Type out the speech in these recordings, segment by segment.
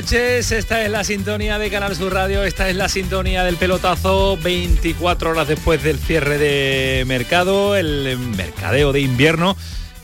Noches. Esta es la sintonía de Canal Sur Radio. Esta es la sintonía del pelotazo 24 horas después del cierre de mercado, el mercadeo de invierno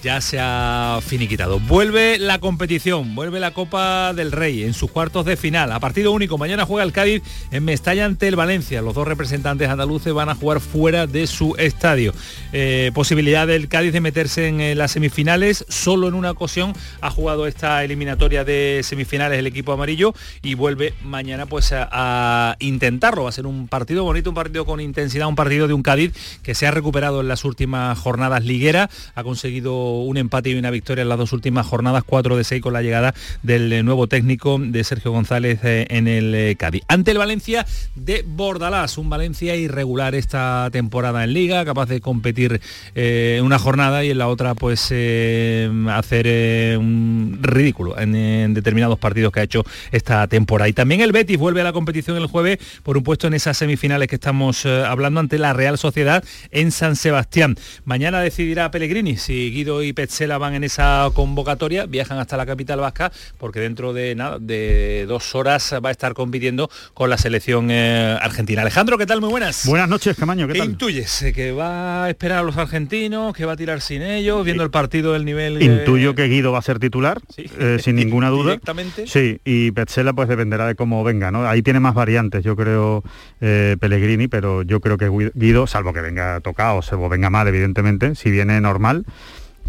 ya se ha finiquitado. Vuelve la competición, vuelve la Copa del Rey en sus cuartos de final. A partido único, mañana juega el Cádiz en Mestalla ante el Valencia. Los dos representantes andaluces van a jugar fuera de su estadio. Eh, posibilidad del Cádiz de meterse en eh, las semifinales. Solo en una ocasión ha jugado esta eliminatoria de semifinales el equipo amarillo y vuelve mañana pues a, a intentarlo. Va a ser un partido bonito, un partido con intensidad, un partido de un Cádiz que se ha recuperado en las últimas jornadas liguera, ha conseguido un empate y una victoria en las dos últimas jornadas, 4 de 6 con la llegada del eh, nuevo técnico de Sergio González eh, en el eh, Cádiz. Ante el Valencia de Bordalás, un Valencia irregular esta temporada en Liga, capaz de competir en una jornada y en la otra pues hacer un ridículo en, determinados partidos que ha hecho esta temporada. Y también el Betis vuelve a la competición el jueves por un puesto en esas semifinales que estamos hablando ante la Real Sociedad en San Sebastián. Mañana decidirá Pellegrini si Guido y Petzela van en esa convocatoria, viajan hasta la capital vasca porque dentro de nada, de dos horas va a estar compitiendo con la selección eh, argentina. Alejandro, ¿qué tal? Muy buenas. Buenas noches, Camaño, ¿qué, ¿Qué tal? intuyes? Eh, ¿Que va a esperar a los argentinos? ¿Que va a tirar sin ellos? Viendo el partido del nivel... Intuyo que Guido va a ser titular, eh, sin ninguna duda. Directamente. Sí, y Petzela pues dependerá de cómo venga, ¿no? Ahí tiene más variantes, yo creo, Pellegrini, pero yo creo que Guido, salvo que venga tocado o venga mal, evidentemente, si viene normal,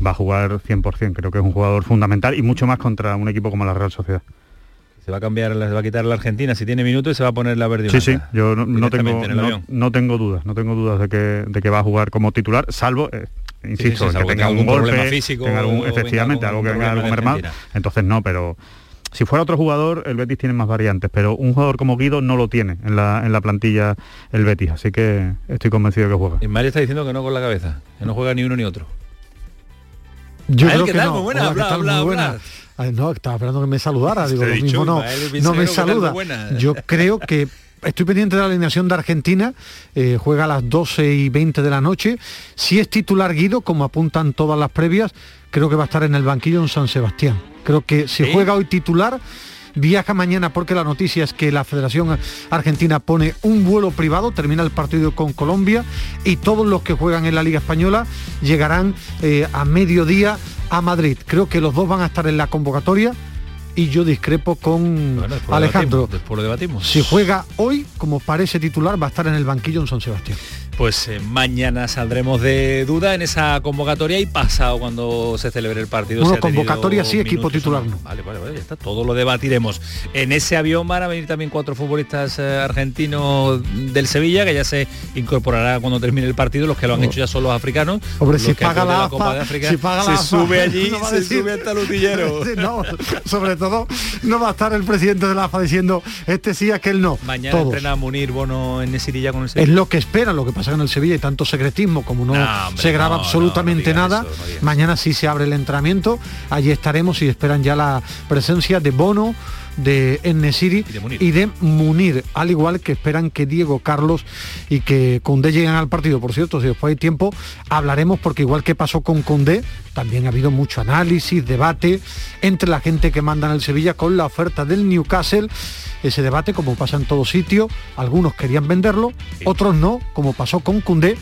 va a jugar 100%. Creo que es un jugador fundamental y mucho más contra un equipo como la Real Sociedad. Se va a cambiar, se va a quitar la Argentina si tiene minutos y se va a poner la verde. Sí, sí, yo no, tengo, no, tengo dudas, no tengo dudas de que, de que va a jugar como titular, salvo, eh, insisto, que tenga algún golpe, físico, tenga algún, efectivamente, algo que venga algo mermado, entonces no, pero si fuera otro jugador, el Betis tiene más variantes, pero un jugador como Guido no lo tiene en la, en la plantilla el Betis, así que estoy convencido de que juega. Y Mario está diciendo que no con la cabeza, que no juega ni uno ni otro. Yo creo que no. Muy buena, habla, muy buena. no, estaba esperando que me saludara. Digo, lo mismo no, no me saluda. Yo creo que estoy pendiente de la alineación de Argentina, eh, juega a las 12 y 20 de la noche. Si es titular Guido, como apuntan todas las previas, creo que va a estar en el banquillo en San Sebastián. Creo que si juega hoy titular, viaja mañana porque la noticia es que la Federación Argentina pone un vuelo privado, termina el partido con Colombia y todos los que juegan en la Liga Española llegarán eh, a mediodía a Madrid. Creo que los dos van a estar en la convocatoria y yo discrepo con Alejandro. después lo debatimos. Si juega hoy, como parece titular, va a estar en el banquillo en San Sebastián pues eh, mañana saldremos de duda en esa convocatoria y pasado cuando se celebre el partido. Bueno, convocatoria sí, equipo titular no. Vale, vale, vale, ya está, todo lo debatiremos. En ese avión van a venir también cuatro futbolistas eh, argentinos del Sevilla, que ya se incorporará cuando termine el partido, los que lo han oh. hecho ya son los africanos. Hombre, si paga la, Copa de África, si paga se sube allí, se sube hasta el utillero. no, sobre todo no va a estar el presidente de la AFA diciendo este sí, aquel no. Mañana entrena Munir Bono en Nesirilla con el Sevilla. Es lo que espera, lo que pasa en el Sevilla y tanto secretismo como no, se graba absolutamente nada. Mañana sí se abre el entrenamiento, allí estaremos y esperan ya la presencia de Bono, de Ennesiri y, de Munir, al igual que esperan que Diego Carlos y que Condé lleguen al partido. Por cierto, si después hay tiempo, hablaremos porque igual que pasó con Condé, también ha habido mucho análisis, debate entre la gente que manda en el Sevilla con la oferta del Newcastle ese debate, como pasa en todo sitio. Algunos querían venderlo, otros no, como pasó con Cundé,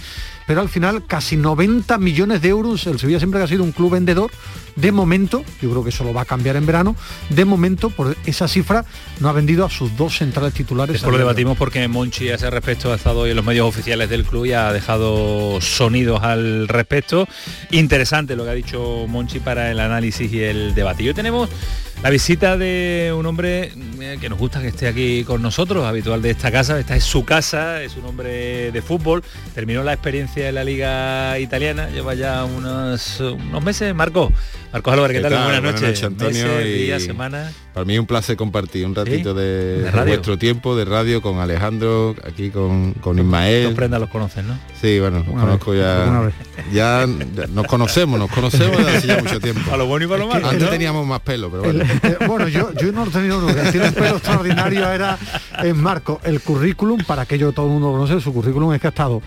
pero al final casi 90 millones de euros. El Sevilla siempre ha sido un club vendedor. De momento, yo creo que eso lo va a cambiar en verano, de momento por esa cifra no ha vendido a sus dos centrales titulares. Eso lo debatimos porque Monchi a ese respecto ha estado hoy en los medios oficiales del club y ha dejado sonidos al respecto. Interesante lo que ha dicho Monchi para el análisis y el debate. Y hoy tenemos La visita de un hombre eh, que nos gusta que esté aquí con nosotros, habitual de esta casa, esta es su casa, es un hombre de fútbol, terminó la experiencia en la liga italiana, lleva ya unos, unos meses, Marco. Marcos Álvarez, ¿qué, tal? Buenas, noches. Antonio. Meses, y... semana. Para mí es un placer compartir un ratito de, vuestro tiempo de radio con Alejandro, aquí con, con Ismael. Los prendas los conocen, ¿no? Sí, bueno, los conozco ya. Ya nos conocemos, nos conocemos desde hace ya mucho tiempo. A lo bueno y para lo malo. Antes teníamos más pelo, pero bueno. Eh, bueno, yo, yo no he tenido nunca. Tiene un pelo extraordinario, era en Marco. El currículum, para aquello todo el mundo lo conoce, su currículum es que ha estado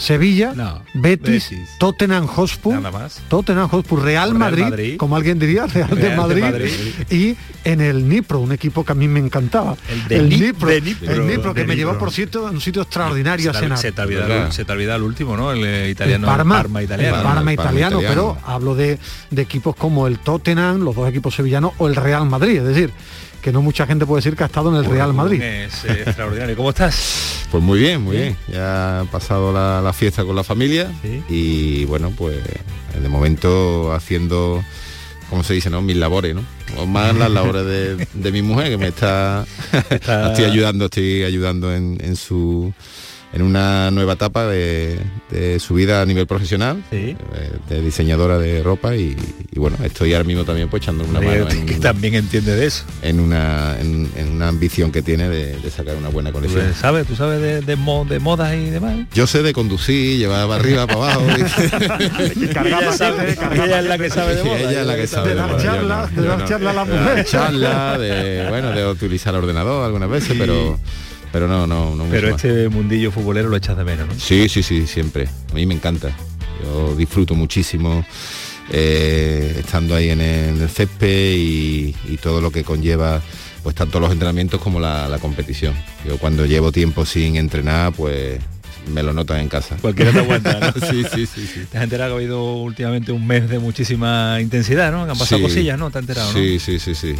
Sevilla, Betis, Tottenham Hotspur, Tottenham Hotspur, Real, Madrid, como alguien diría, Real, de, Madrid, y en el Nipro, un equipo que a mí me encantaba. El, Nipro, el Nipro, que me llevó por cierto a un sitio extraordinario se, a cenar. Se te, olvida, el último, ¿no? El eh, italiano, Parma, italiano. Parma, italiano, pero hablo de, de equipos como el Tottenham, los dos equipos sevillanos o el Real Madrid, es decir, que no mucha gente puede decir que ha estado en el Real Madrid. Es eh, extraordinario. ¿Cómo estás? Pues muy bien, muy bien. Ya ha pasado la, fiesta con la familia y bueno, pues de momento haciendo, como se dice, ¿no? Mis labores, ¿no? O más las labores de, mi mujer que me está, estoy ayudando, estoy ayudando en su en una nueva etapa de, su vida a nivel profesional, eh, de diseñadora de ropa y, bueno, estoy ahora mismo también pues echando una mano. que también entiende de eso. En una, en, una ambición que tiene de, sacar una buena colección. ¿Tú sabes? ¿Tú sabes de, de, modas y demás? Yo sé de conducir, llevar arriba, para abajo. ella, sabe, ella es la que sabe de moda. Ella es la que sabe de, dar charla, de dar charla a la mujer. Charla, de, bueno, de utilizar el ordenador algunas veces, pero pero no, no, no. Pero este mundillo futbolero lo echas de menos, ¿no? Sí, sí, sí, siempre. A mí me encanta. Yo disfruto muchísimo eh, estando ahí en el, césped y, todo lo que conlleva pues tanto los entrenamientos como la, la competición. Yo cuando llevo tiempo sin entrenar, pues me lo notan en casa. Cualquiera te aguanta, ¿no? sí, sí, sí, sí. Te has enterado que ha habido últimamente un mes de muchísima intensidad, ¿no? Que han pasado cosillas, ¿no? Te has enterado, ¿no? Sí, sí, sí, sí.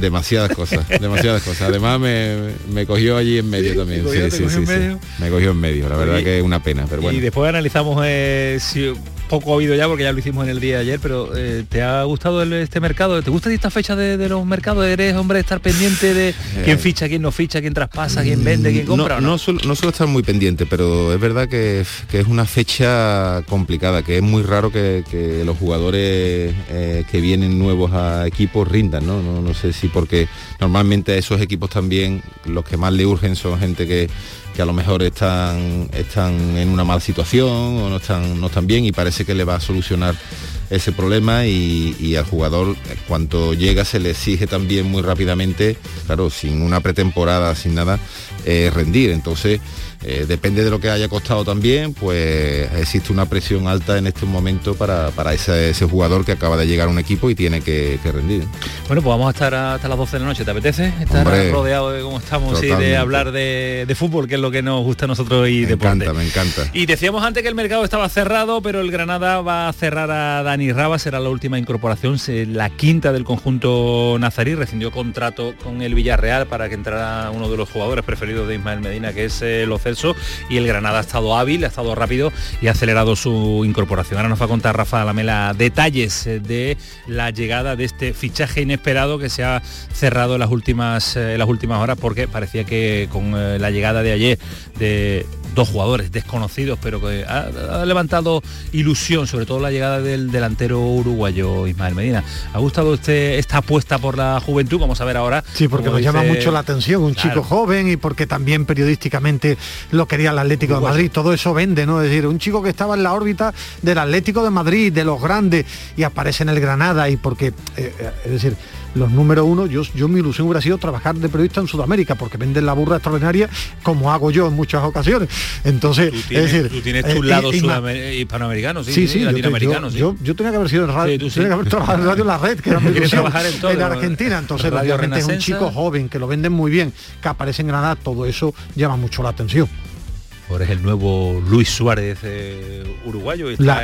Demasiadas cosas, demasiadas cosas. Además me, cogió allí en medio también. Sí, sí, sí, Me cogió en medio, la verdad que es una pena, pero bueno. Y después analizamos eh, si poco ha habido ya porque ya lo hicimos en el día de ayer, pero eh, ¿te ha gustado este mercado? ¿Te gusta esta fecha de, los mercados? ¿Eres hombre estar pendiente de quién eh, ficha, quién no ficha, quién traspasa, quién vende, quién compra? No, no? suelo, estar muy pendiente, pero es verdad que, es una fecha complicada, que es muy raro que, los jugadores eh, que vienen nuevos a equipos rindan, ¿no? ¿no? No sé si porque normalmente a esos equipos también los que más le urgen son gente que que a lo mejor están, están en una mala situación o no están, no están bien y parece que le va a solucionar ese problema y, al jugador cuanto llega se le exige también muy rápidamente, claro, sin una pretemporada, sin nada, eh, rendir. Entonces, eh, depende de lo que haya costado también, pues existe una presión alta en este momento para, ese, jugador que acaba de llegar a un equipo y tiene que, rendir. Bueno, pues vamos a estar hasta las 12 de la noche, ¿te apetece? Estar rodeado de cómo estamos y de hablar de, fútbol, que es lo que nos gusta a nosotros y me deporte. encanta, me encanta. Y decíamos antes que el mercado estaba cerrado, pero el Granada va a cerrar a Dani Raba, será la última incorporación, la quinta del conjunto nazarí, rescindió contrato con el Villarreal para que entrara uno de los jugadores preferidos de Ismael Medina, que es el y el Granada ha estado hábil, ha estado rápido y ha acelerado su incorporación. Ahora nos va a contar Rafa Lamela detalles eh, de la llegada de este fichaje inesperado que se ha cerrado en las últimas, eh, las últimas horas porque parecía que con eh, la llegada de ayer de dos jugadores desconocidos, pero que ha, levantado ilusión, sobre todo la llegada del delantero uruguayo Ismael Medina. ¿Ha gustado este, esta apuesta por la juventud? Vamos a ver ahora. Sí, porque nos llama mucho la atención, un chico joven y porque también periodísticamente lo quería el Atlético de Madrid, todo eso vende, ¿no? Es decir, un chico que estaba en la órbita del Atlético de Madrid, de los grandes, y aparece en el Granada y porque, eh, eh, es decir, los número uno, yo, yo mi ilusión hubiera sido trabajar de periodista en Sudamérica, porque venden la burra extraordinaria como hago yo en muchas ocasiones. Entonces, es decir, tú tienes tu eh, lado hispanoamericano, sí, sí, latinoamericano. Yo, yo, tenía que haber sido en radio, sí, tenía que haber trabajado en radio La Red, que era mi ilusión, en, todo, en Argentina. Entonces, obviamente es un chico joven que lo venden muy bien, que aparece en Granada, todo eso llama mucho la atención. Ahora es el nuevo Luis Suárez eh, uruguayo. la,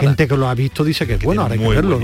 gente que lo ha visto dice que es bueno, ahora hay que verlo.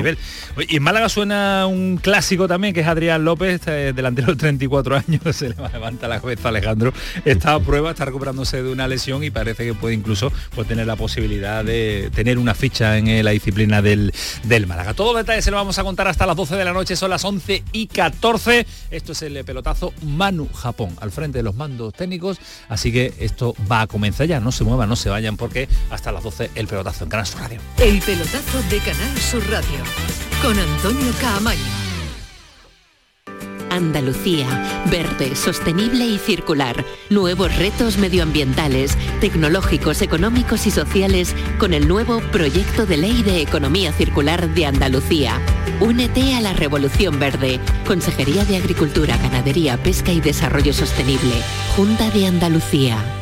Y en Málaga suena un clásico también, que es Adrián López, eh, delantero de 34 años, se le levanta la cabeza Alejandro. Está a prueba, está recuperándose de una lesión y parece que puede incluso pues, tener la posibilidad de tener una ficha en la disciplina del, del Málaga. Todos los detalles se lo vamos a contar hasta las 12 de la noche, son las 11 y 14. Esto es el pelotazo Manu Japón, al frente de los mandos técnicos, así que esto va a comenzar ya, no se muevan, no se vayan porque hasta las 12 el pelotazo en Canal Sur Radio. El pelotazo de Canal Sur Radio con Antonio Caamaño. Andalucía, verde, sostenible y circular. Nuevos retos medioambientales, tecnológicos, económicos y sociales con el nuevo Proyecto de Ley de Economía Circular de Andalucía. Únete a la Revolución Verde. Consejería de Agricultura, Ganadería, Pesca y Desarrollo Sostenible. Junta de Andalucía.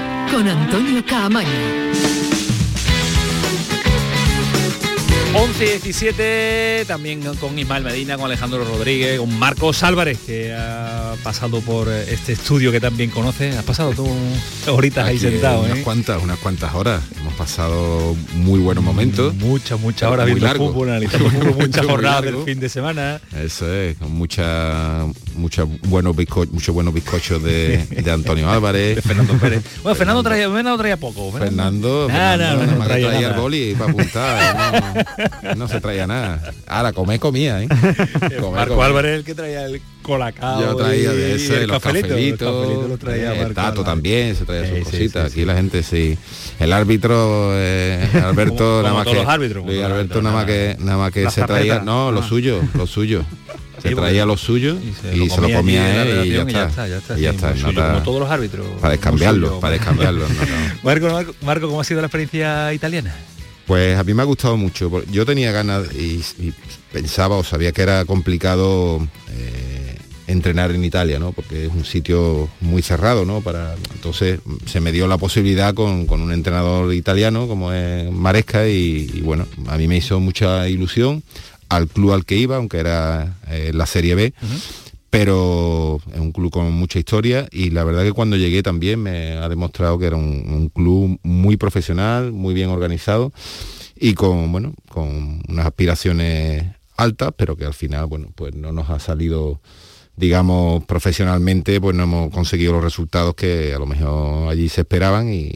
con Antonio Caamaño. 11 y 17, también con Ismael Medina, con Alejandro Rodríguez, con Marcos Álvarez, que ha pasado por este estudio que también conoce. Has pasado tú horitas ahí sentado, Unas ¿eh? cuantas, unas cuantas horas. Hemos pasado muy buenos momentos. Muchas, muchas horas viendo fútbol, analizando fútbol, muchas jornadas del fin de semana. Eso es, con mucha, mucha buenos muchos buenos bizcochos de, de Antonio Álvarez. De Fernando Pérez. Bueno, Fernando traía, Fernando traía poco. Fernando, Fernando, no, no, traía, el boli para apuntar. no se traía nada. Ahora, comer comía, ¿eh? Marco Álvarez el que traía el colacao. Yo traía de ese, los cafelito, cafelitos. lo traía el Tato también se traía sus cositas. Aquí la gente sí. El árbitro, eh, Alberto, nada más que. Los árbitros, Luis Alberto nada más que nada más que se traía. No, lo suyo, lo suyo. Se traía lo suyo y se lo, comía él y ya, está, ya está. Y ya está. como todos los árbitros. Para descambiarlo, para descambiarlo. Marco, Marco, ¿cómo ha sido la experiencia italiana? Pues a mí me ha gustado mucho. Yo tenía ganas y, pensaba o sabía que era complicado eh, entrenar en Italia, ¿no? Porque es un sitio muy cerrado, ¿no? Entonces se me dio la posibilidad con, un entrenador italiano como es Maresca y, bueno, a mí me hizo mucha ilusión al club al que iba, aunque era eh, la Serie B pero es un club con mucha historia y la verdad que cuando llegué también me ha demostrado que era un, club muy profesional, muy bien organizado y con, bueno, con unas aspiraciones altas, pero que al final, bueno, pues no nos ha salido digamos, profesionalmente, pues no hemos conseguido los resultados que a lo mejor allí se esperaban y,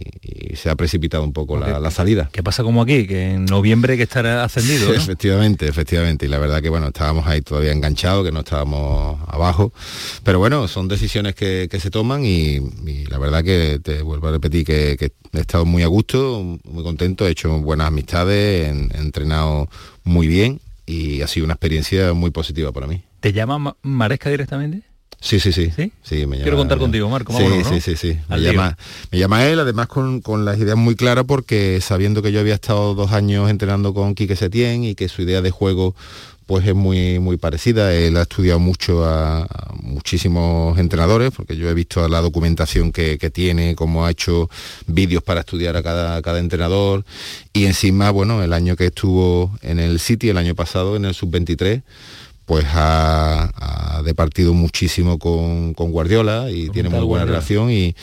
se ha precipitado un poco la, salida. ¿Qué pasa como aquí? Que en noviembre hay que estar ascendido. Efectivamente, efectivamente. Y la verdad que bueno, estábamos ahí todavía enganchados, que no estábamos abajo. Pero bueno, son decisiones que, se toman y, la verdad que te vuelvo a repetir que, he estado muy a gusto, muy contento, he hecho buenas amistades, he entrenado muy bien y ha sido una experiencia muy positiva para mí. ¿Te llama Maresca directamente? Sí, sí, sí. ¿Sí? me Quiero contar contigo, Marco. sí, sí, sí, sí. Me llama, me llama, él, además con, las ideas muy claras, porque sabiendo que yo había estado dos años entrenando con Quique Setién y que su idea de juego pues es muy, muy parecida. Él ha estudiado mucho a, muchísimos entrenadores, porque yo he visto la documentación que, tiene, cómo ha hecho vídeos para estudiar a cada, cada entrenador. Y encima, bueno, el año que estuvo en el City, el año pasado, en el Sub-23, pues ha, departido muchísimo con, Guardiola y tiene muy buena relación y,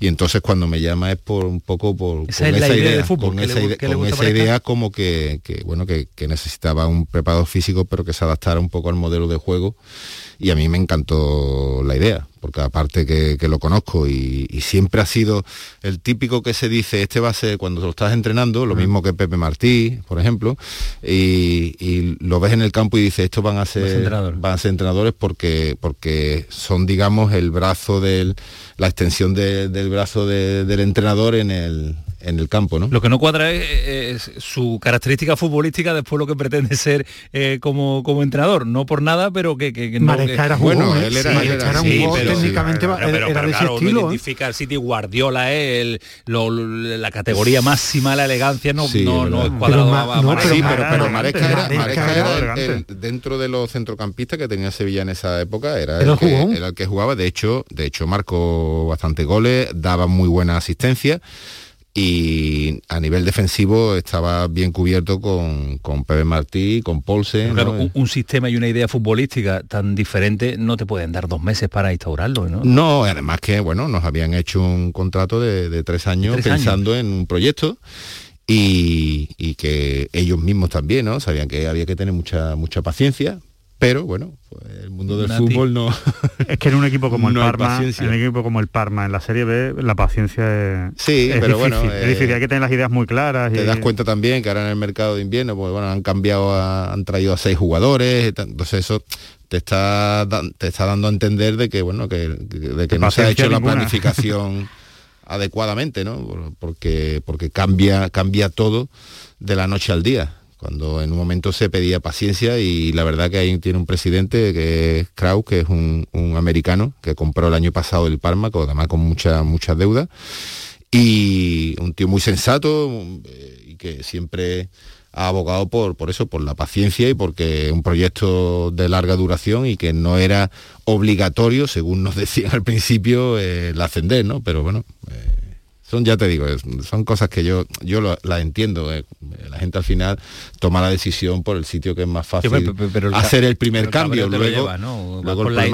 entonces cuando me llama es por un poco por esa con esa idea, con esa, idea, como que, bueno que, que, necesitaba un preparado físico pero que se adaptara un poco al modelo de juego y a mí me encantó la idea, porque aparte que, lo conozco y, siempre ha sido el típico que se dice, este va a ser cuando lo estás entrenando, lo mismo que Pepe Martí, por ejemplo, y, lo ves en el campo y dices, estos van a ser, van a ser entrenadores porque, porque son, digamos, el brazo del, la extensión del brazo del entrenador en el, en el campo, ¿no? Lo que no cuadra es, su característica futbolística después lo que pretende ser eh, como, como entrenador, no por nada, pero que, que, no, era bueno, él era, era, sí, pero, técnicamente pero, era de ese estilo. No ¿eh? identifica el City Guardiola, el, la categoría máxima, la elegancia, no, no, no es cuadrado a, Sí, pero, pero Maresca era, Maresca era dentro de los centrocampistas que tenía Sevilla en esa época, era el, que, era el que jugaba, de hecho, de hecho marcó bastante goles, daba muy buena asistencia y a nivel defensivo estaba bien cubierto con, con Pepe Martí, con Polse. Claro, un, sistema y una idea futbolística tan diferente no te pueden dar dos meses para instaurarlo, ¿no? No, además que bueno, nos habían hecho un contrato de, tres años pensando en un proyecto. Y, y, que ellos mismos también, ¿no? Sabían que había que tener mucha, mucha paciencia, pero bueno, pues el mundo del fútbol no es que en un equipo como el Parma en un equipo como el Parma en la Serie B la paciencia es sí pero bueno es difícil hay que tener las ideas muy claras te das cuenta también que ahora en el mercado de invierno pues bueno han cambiado han traído a seis jugadores entonces eso te está te está dando a entender de que bueno que, de que no se ha hecho la planificación adecuadamente no porque porque cambia cambia todo de la noche al día cuando en un momento se pedía paciencia y la verdad que ahí tiene un presidente que es Kraus, que es un, americano que compró el año pasado el Parma, además con muchas muchas deudas, y un tío muy sensato eh, y que siempre ha abogado por, por eso, por la paciencia y porque un proyecto de larga duración y que no era obligatorio, según nos decían al principio, eh, el ascender, ¿no? Pero bueno, eh, son ya te digo son cosas que yo yo las entiendo eh. la gente al final toma la decisión por el sitio que es más fácil hacer el primer cambio luego,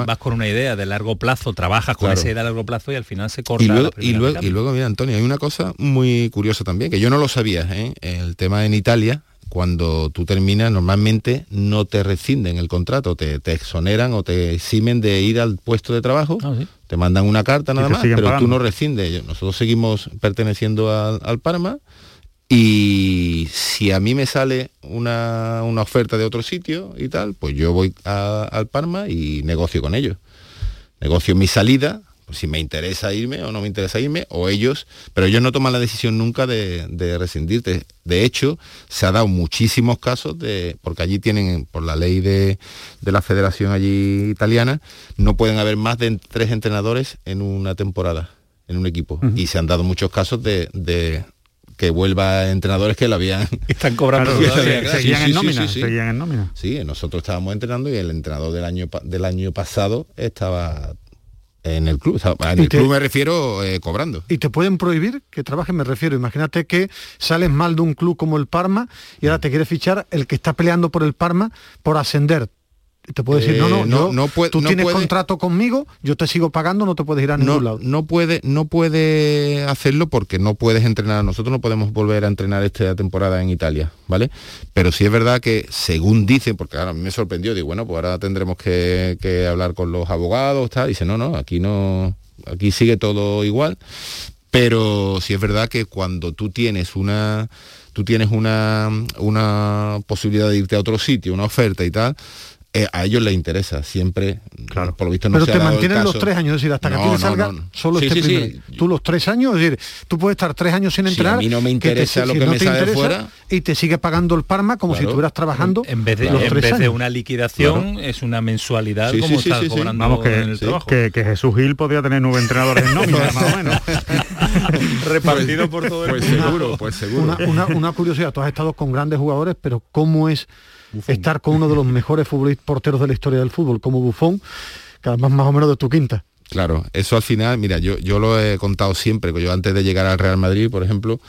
vas, con una idea de largo plazo trabajas con esa idea de largo plazo y al final se corta y luego y luego, y luego mira Antonio hay una cosa muy curiosa también que yo no lo sabía ¿eh? el tema en Italia cuando tú terminas normalmente no te rescinden el contrato, te, exoneran o te eximen de ir al puesto de trabajo, ah, te mandan una carta nada más, pero tú no rescindes. Nosotros seguimos perteneciendo al, Parma y si a mí me sale una, oferta de otro sitio y tal, pues yo voy al Parma y negocio con ellos. Negocio mi salida, pues si me interesa irme o no me interesa irme, o ellos, pero ellos no toman la decisión nunca de, rescindirte. De hecho, se ha dado muchísimos casos de, porque allí tienen, por la ley de, la federación allí italiana, no pueden haber más de tres entrenadores en una temporada, en un equipo. Y se han dado muchos casos de, que vuelva entrenadores que lo habían están cobrando seguían, en nómina, seguían en nómina. Sí nosotros estábamos entrenando y el entrenador del año del año pasado estaba en el club. en el club me refiero eh, cobrando. ¿Y te pueden prohibir que trabajes? Me refiero, imagínate que sales mal de un club como el Parma y ahora te quiere fichar el que está peleando por el Parma por ascender. Te puede decir, no, no, eh, no, no puede, tú tienes contrato conmigo, yo te sigo pagando, no te puedes ir a ningún lado. No puede, no puede hacerlo porque no puedes entrenar. Nosotros no podemos volver a entrenar esta temporada en Italia, ¿vale? Pero sí es verdad que, según dicen, porque ahora a mí me sorprendió, digo, bueno, pues ahora tendremos que, que hablar con los abogados, tal. Dice, no, no, aquí no, aquí sigue todo igual. Pero sí es verdad que cuando tú tienes una tú tienes una, una posibilidad de irte a otro sitio, una oferta y tal, eh, a ellos les interesa siempre claro. por lo visto no pero te mantienen los tres años es decir hasta que no, salga solo este sí, tú los tres años es decir tú puedes estar tres años sin entrenar a mí no me interesa lo que me sale fuera. y te sigue pagando el Parma como si estuvieras trabajando en vez de, en vez de una liquidación es una mensualidad como estás cobrando vamos que, en el trabajo. Que, que, Jesús Gil podría tener nueve entrenadores en nómina más o menos. Repartido por todo el pues seguro pues seguro. Una curiosidad tú has estado con grandes jugadores pero cómo es estar con uno de los mejores futbolistas porteros de la historia del fútbol, como Buffon, que además más o menos de tu quinta. Claro, eso al final, mira, yo, yo lo he contado siempre, que yo antes de llegar al Real Madrid, por ejemplo,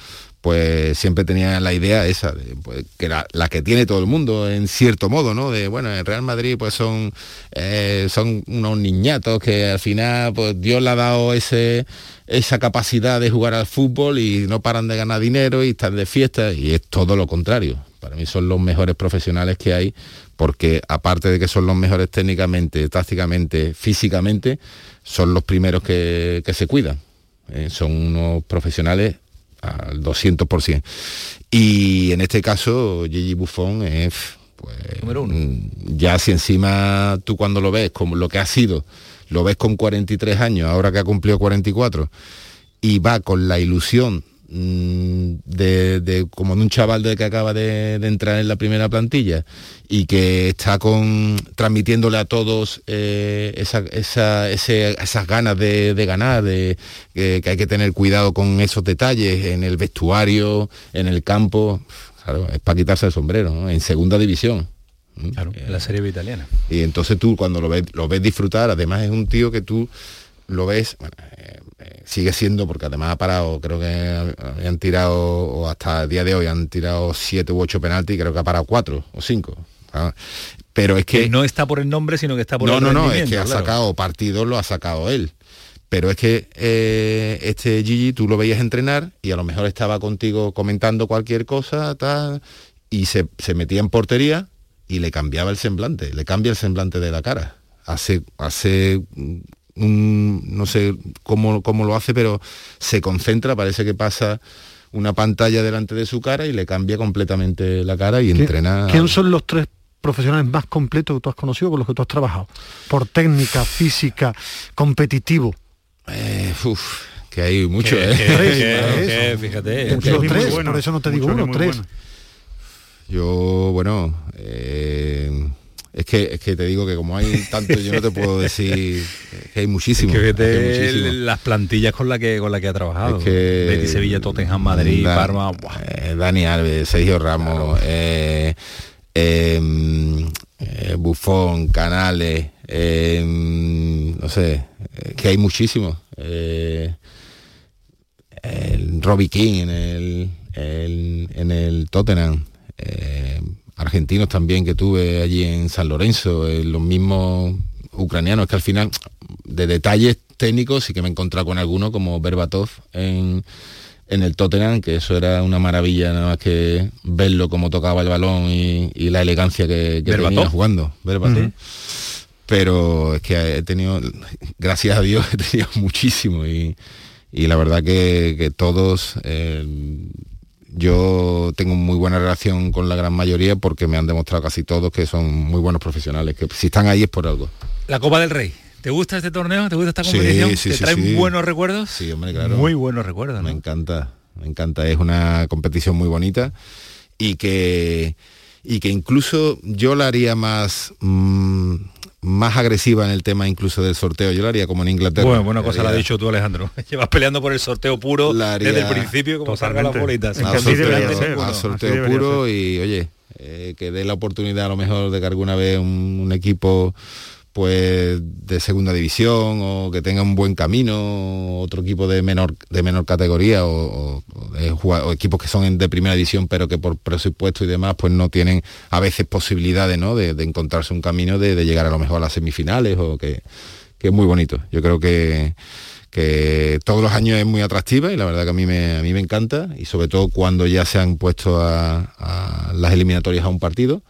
pues siempre tenía la idea esa, de, pues, que era la que tiene todo el mundo, en cierto modo, ¿no? De, bueno, el Real Madrid pues son, eh, son unos niñatos que al final pues Dios le ha dado ese, esa capacidad de jugar al fútbol y no paran de ganar dinero y están de fiesta, y es todo lo contrario. Para mí son los mejores profesionales que hay porque aparte de que son los mejores técnicamente, tácticamente, físicamente, son los primeros que, se cuidan. Eh, son unos profesionales al 200%. Y en este caso, Gigi Buffon es... Pues, mm, ya si encima tú cuando lo ves, como lo que ha sido, lo ves con 43 años, ahora que ha cumplido 44, y va con la ilusión Mm, de, como de un chaval de que acaba de, entrar en la primera plantilla y que está con transmitiéndole a todos eh, esas ganas de, ganar, de que, hay que tener cuidado con esos detalles en el vestuario, en el campo. es para quitarse el sombrero, en segunda división. Claro, en la serie italiana. Y entonces tú cuando lo ves, lo ves disfrutar, además es un tío que tú lo ves, sigue siendo, porque además ha parado, creo que han tirado, o hasta el día de hoy han tirado siete u ocho penaltis creo que ha parado cuatro o cinco. Pero es que, no está por el nombre, sino que está por no, el No, no, es que ha sacado partidos, lo ha sacado él. Pero es que eh, este Gigi tú lo veías entrenar y a lo mejor estaba contigo comentando cualquier cosa, tal, y se, se metía en portería y le cambiaba el semblante, le cambia el semblante de la cara. Hace, hace no sé cómo, cómo lo hace, pero se concentra, parece que pasa una pantalla delante de su cara y le cambia completamente la cara y entrena. ¿Quién son los tres profesionales más completos que tú has conocido con los que tú has trabajado? Por técnica, física, competitivo. Eh, que hay mucho, ¿eh? fíjate. tres, por eso no te digo uno, tres. Yo, bueno, eh, es que, es que te digo que como hay tanto, yo no te puedo decir que hay muchísimo. las plantillas con la que con la que ha trabajado. Es que, Sevilla, Tottenham, Madrid, Parma. Eh, Dani Alves, Sergio Ramos, eh, em, eh, Bufón, Canales, em, no sé, que hay muchísimo. el Robbie King en el, en el Tottenham argentinos también que tuve allí en San Lorenzo, eh, los mismos ucranianos, que al final de detalles técnicos sí que me he encontrado con alguno como Berbatov en, el Tottenham, que eso era una maravilla nada más que verlo como tocaba el balón y, la elegancia que, tenía jugando. Berbatov. Pero es que he tenido, gracias a Dios, he tenido muchísimo y, la verdad que, todos eh, yo tengo muy buena relación con la gran mayoría porque me han demostrado casi todos que son muy buenos profesionales, que si están ahí es por algo. La Copa del Rey. ¿Te gusta este torneo? ¿Te gusta esta competición? Sí, ¿Te trae buenos recuerdos? Sí, hombre, claro. Muy buenos recuerdos. Me encanta, me encanta. Es una competición muy bonita y que, y que incluso yo la haría más... Mm, más agresiva en el tema incluso del sorteo. Yo lo haría como en Inglaterra. Bueno, buena cosa la has dicho tú, Alejandro. Llevas peleando por el sorteo puro desde el principio, como salga las bolitas. Al sorteo, sorteo puro y, oye, eh, que dé la oportunidad a lo mejor de que alguna vez un, equipo pues de segunda división o que tenga un buen camino, otro equipo de menor, de menor categoría o, equipos que son de primera división pero que por presupuesto y demás pues no tienen a veces posibilidades ¿no? de, encontrarse un camino de, llegar a lo mejor a las semifinales o que, es muy bonito. Yo creo que, que todos los años es muy atractiva y la verdad que a mí me, a mí me encanta y sobre todo cuando ya se han puesto a las eliminatorias a un partido.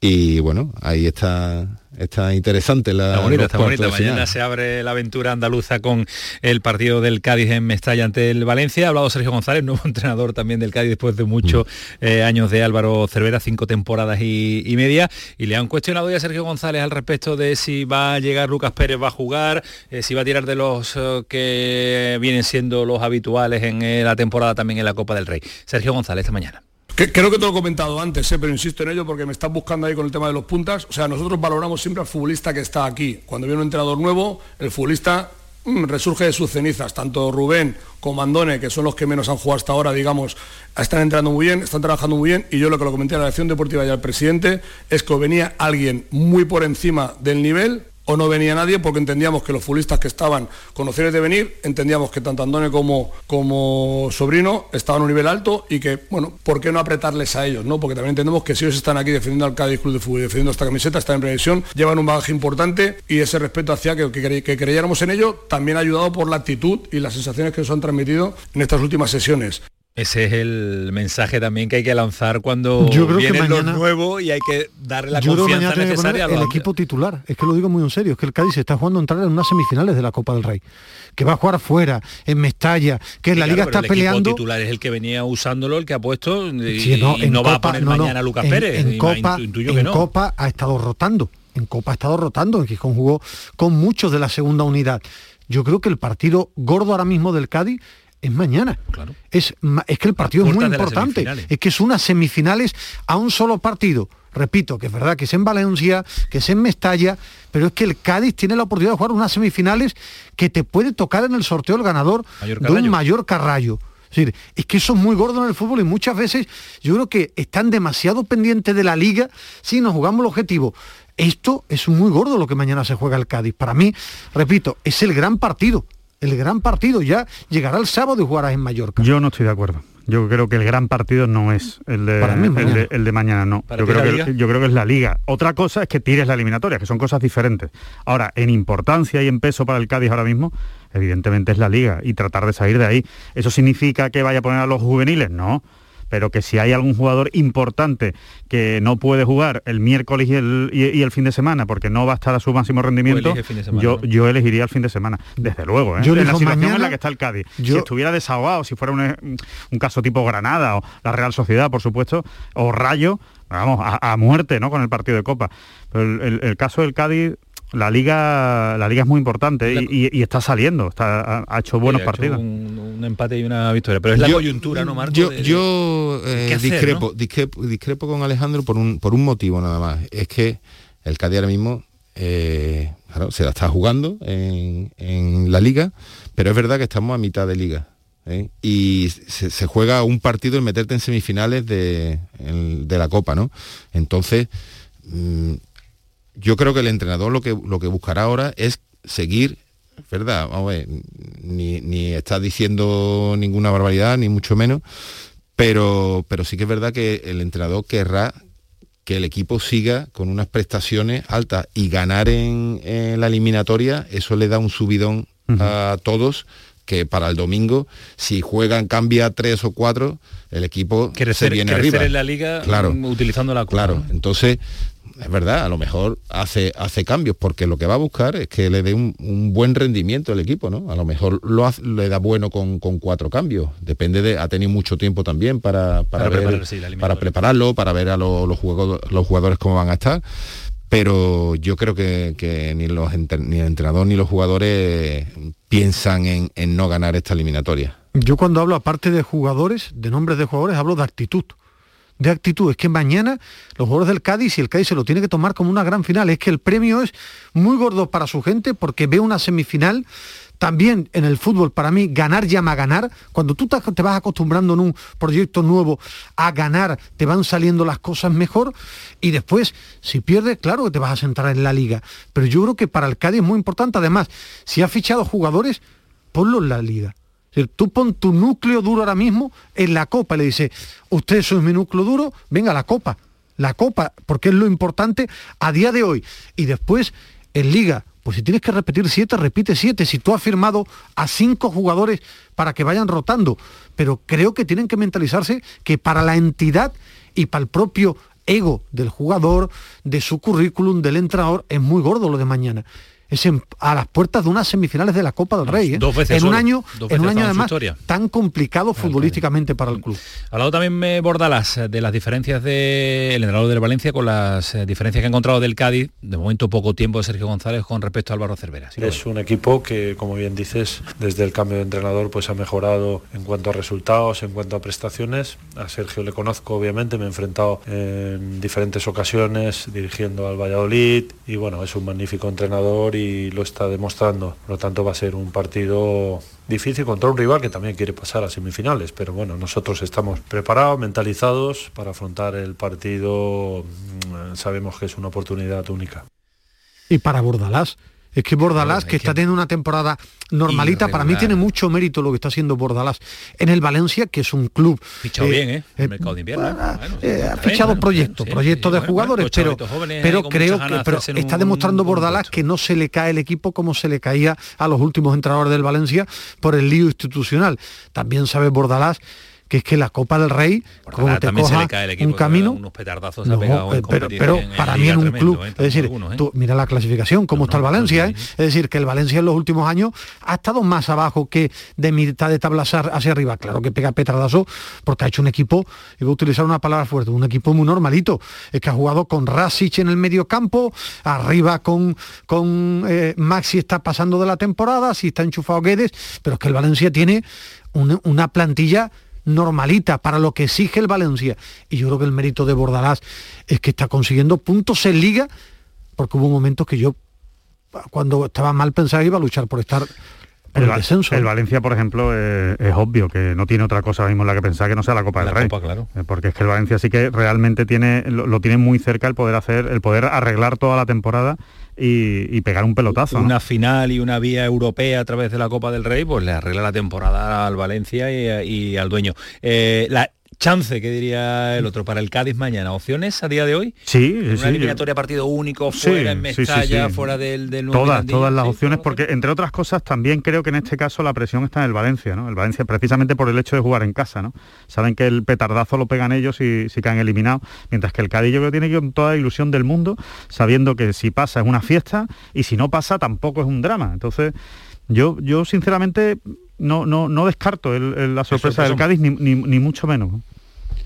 Y bueno, ahí está está interesante la está bonita, está bonita. Mañana se abre la aventura andaluza con el partido del Cádiz en Mestalla ante el Valencia. Ha hablado Sergio González, nuevo entrenador también del Cádiz después de muchos mm. eh, años de Álvaro Cervera, cinco temporadas y, media. Y le han cuestionado ya a Sergio González al respecto de si va a llegar Lucas Pérez, va a jugar, eh, si va a tirar de los eh, que vienen siendo los habituales en la temporada también en la Copa del Rey. Sergio González esta mañana creo que te lo he comentado antes, ¿eh? pero insisto en ello porque me estás buscando ahí con el tema de los puntas. O sea, nosotros valoramos siempre al futbolista que está aquí. Cuando viene un entrenador nuevo, el futbolista mm, resurge de sus cenizas. Tanto Rubén como Andone, que son los que menos han jugado hasta ahora, digamos, están entrando muy bien, están trabajando muy bien. Y yo lo que lo comenté a la acción deportiva y al presidente es que venía alguien muy por encima del nivel o no venía nadie porque entendíamos que los futbolistas que estaban con opciones de venir, entendíamos que tanto Andone como, como Sobrino estaban a un nivel alto y que, bueno, ¿por qué no apretarles a ellos? ¿no? Porque también entendemos que si ellos están aquí defendiendo al Cádiz Club de Fútbol, defendiendo esta camiseta, están en previsión, llevan un bagaje importante y ese respeto hacia que, que, creyéramos en ello, también ha ayudado por la actitud y las sensaciones que nos han transmitido en estas últimas sesiones. Ese es el mensaje también que hay que lanzar cuando yo creo viene que mañana, nuevo y hay que darle la confianza necesaria el equipo titular. Es que lo digo muy en serio, es que el Cádiz se está jugando a entrar en unas semifinales de la Copa del Rey, que va a jugar fuera, en Mestalla, que en la liga está peleando. El titular es el que venía usándolo, el que ha puesto y, no, va a poner mañana a Lucas Pérez. En, Copa, en Copa ha estado rotando, en Copa ha estado rotando, en que jugó con muchos de la segunda unidad. Yo creo que el partido gordo ahora mismo del Cádiz es mañana. Claro. Es, es que el partido es muy importante. Es que es unas semifinales a un solo partido. Repito, que es verdad que es en Valencia, que es en Mestalla, pero es que el Cádiz tiene la oportunidad de jugar unas semifinales que te puede tocar en el sorteo el ganador de un mayor carrayo. Es decir, es que eso es muy gordo en el fútbol y muchas veces yo creo que están demasiado pendientes de la liga si nos jugamos el objetivo. Esto es muy gordo lo que mañana se juega el Cádiz. Para mí, repito, es el gran partido el gran partido ya llegará el sábado y jugarás en Mallorca. Yo no estoy de acuerdo. Yo creo que el gran partido no es el de, el de, mañana, no. Yo creo, que, yo creo que es la liga. Otra cosa es que tires la eliminatoria, que son cosas diferentes. Ahora, en importancia y en peso para el Cádiz ahora mismo, evidentemente es la liga y tratar de salir de ahí. ¿Eso significa que vaya a poner a los juveniles? No pero que si hay algún jugador importante que no puede jugar el miércoles y el, fin de semana porque no va a estar a su máximo rendimiento, yo, yo elegiría el fin de semana, desde luego, ¿eh? en la situación en la que está el Cádiz. Si estuviera desahogado, si fuera un, caso tipo Granada o la Real Sociedad, por supuesto, o Rayo, vamos, a, muerte ¿no? con el partido de Copa. Pero el caso del Cádiz la liga la liga es muy importante y, está saliendo está, ha, hecho buenos partidos. un, empate y una victoria pero es la coyuntura no Marco yo, yo eh, discrepo, discrepo, con Alejandro por un por un motivo nada más. Es que el Cádiz ahora mismo eh, se la está jugando en, la liga pero es verdad que estamos a mitad de liga ¿eh? y se, juega un partido en meterte en semifinales de, de la copa no entonces mm, yo creo que el entrenador lo que, lo que buscará ahora es seguir, ¿verdad? Vamos a ver, ni, ni está diciendo ninguna barbaridad, ni mucho menos, pero, pero sí que es verdad que el entrenador querrá que el equipo siga con unas prestaciones altas y ganar en, la eliminatoria, eso le da un subidón a todos que para el domingo, si juegan, cambia tres o cuatro, el equipo se viene arriba. en la liga claro, utilizando la Claro, entonces es verdad, a lo mejor hace, hace cambios, porque lo que va a buscar es que le dé un, buen rendimiento al equipo, ¿no? A lo mejor lo le da bueno con, cuatro cambios. Depende de, ha tenido mucho tiempo también para, para, para prepararlo, para ver a los, jugadores, los jugadores cómo van a estar. Pero yo creo que, ni, los, ni el entrenador ni los jugadores piensan en, en no ganar esta eliminatoria. Yo cuando hablo, aparte de jugadores, de nombres de jugadores, hablo de actitud de actitud. Es que mañana los jugadores del Cádiz y el Cádiz se lo tiene que tomar como una gran final. Es que el premio es muy gordo para su gente porque ve una semifinal también en el fútbol, para mí, ganar llama a ganar. Cuando tú te vas acostumbrando en un proyecto nuevo a ganar, te van saliendo las cosas mejor. Y después, si pierdes, claro que te vas a centrar en la liga. Pero yo creo que para el Cádiz es muy importante. Además, si ha fichado jugadores, ponlo en la liga. Tú pon tu núcleo duro ahora mismo en la copa le dices, usted es mi núcleo duro, venga la copa. La copa, porque es lo importante a día de hoy. Y después, en liga, pues si tienes que repetir siete, repite siete. Si tú has firmado a cinco jugadores para que vayan rotando, pero creo que tienen que mentalizarse que para la entidad y para el propio ego del jugador, de su currículum, del entrenador, es muy gordo lo de mañana es a las puertas de unas semifinales de la Copa del Rey. ¿eh? Dos veces en un año, en un año además tan complicado futbolísticamente para el club. Hablado también me Bordalas eh, de las diferencias del entrenador del Valencia con las eh, diferencias que ha encontrado del Cádiz, de momento poco tiempo de Sergio González con respecto a Álvaro Cervera. es un equipo que, como bien dices, desde el cambio de entrenador pues ha mejorado en cuanto a resultados, en cuanto a prestaciones. A Sergio le conozco obviamente, me he enfrentado en diferentes ocasiones dirigiendo al Valladolid y bueno, es un magnífico entrenador y lo está demostrando. Por lo tanto va a ser un partido difícil contra un rival que también quiere pasar a semifinales, pero bueno, nosotros estamos preparados, mentalizados para afrontar el partido. Mm, sabemos que es una oportunidad única. Y para Bordalás, es que Bordalás, que, está teniendo una temporada normalita, para mí tiene mucho mérito lo que está haciendo Bordalás en el Valencia, que es un club. Fichado eh, bien, ¿eh? El eh, mercado de invierno. Eh, ha fichado proyectos, proyectos de jugadores, pero, pero creo que está demostrando Bordalás que no se le cae el equipo como se le caía a los últimos entrenadores del Valencia por el lío institucional. También sabe Bordalás que es que la Copa del Rey, como te coja un camino, unos petardazos no, eh, pero, pero para mí en un club, es decir, ¿eh? tú mira la clasificación, cómo está el Valencia, ¿eh? es decir, que el Valencia en los últimos años ha estado más abajo que de mitad de tabla hacia arriba, claro que pega petardazo porque ha hecho un equipo, y voy a utilizar una palabra fuerte, un equipo muy normalito, es que ha jugado con Rasic en el medio campo, arriba con, con Maxi está pasando de la temporada, si está enchufado Guedes, pero es que el Valencia tiene una plantilla normalita para lo que exige el Valencia. Y yo creo que el mérito de Bordalás es que está consiguiendo puntos en liga, porque hubo momentos que yo, cuando estaba mal pensado, iba a luchar por estar el, el, descenso. el Valencia, por ejemplo, eh, es obvio que no tiene otra cosa mismo en la que pensar que no sea la Copa del Rey. claro. Eh, porque es que el Valencia sí que realmente tiene, lo, tiene muy cerca el poder hacer, el poder arreglar toda la temporada y, pegar un pelotazo. Una final y una vía europea a través de la Copa del Rey, pues le arregla la temporada al Valencia y, al dueño. Eh, la, chance, que diría el otro, para el Cádiz mañana. ¿Opciones a día de hoy? Sí, Una eliminatoria partido único, fuera en Mestalla, fuera del, del Todas, todas las opciones, porque entre otras cosas también creo que en este caso la presión está en el Valencia, ¿no? El Valencia precisamente por el hecho de jugar en casa, ¿no? Saben que el petardazo lo pegan ellos y si caen eliminados, mientras que el Cádiz yo creo que tiene que toda la ilusión del mundo, sabiendo que si pasa es una fiesta y si no pasa tampoco es un drama. Entonces, yo, yo sinceramente no, no, no descarto la sorpresa del Cádiz, ni, ni mucho menos.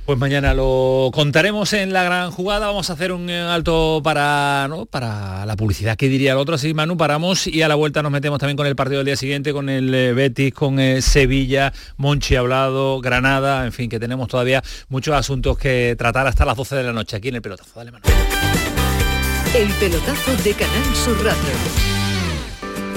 Pues mañana lo contaremos en la gran jugada. Vamos a hacer un eh, alto para, para la publicidad que diría el otro. Así, Manu, paramos y a la vuelta nos metemos también con el partido del día siguiente, con el eh, Betis, con eh, Sevilla, Monchi hablado, Granada, en fin, que tenemos todavía muchos asuntos que tratar hasta las 12 de la noche aquí en el pelotazo. Dale, Manu. El pelotazo de Canal Sur Radio.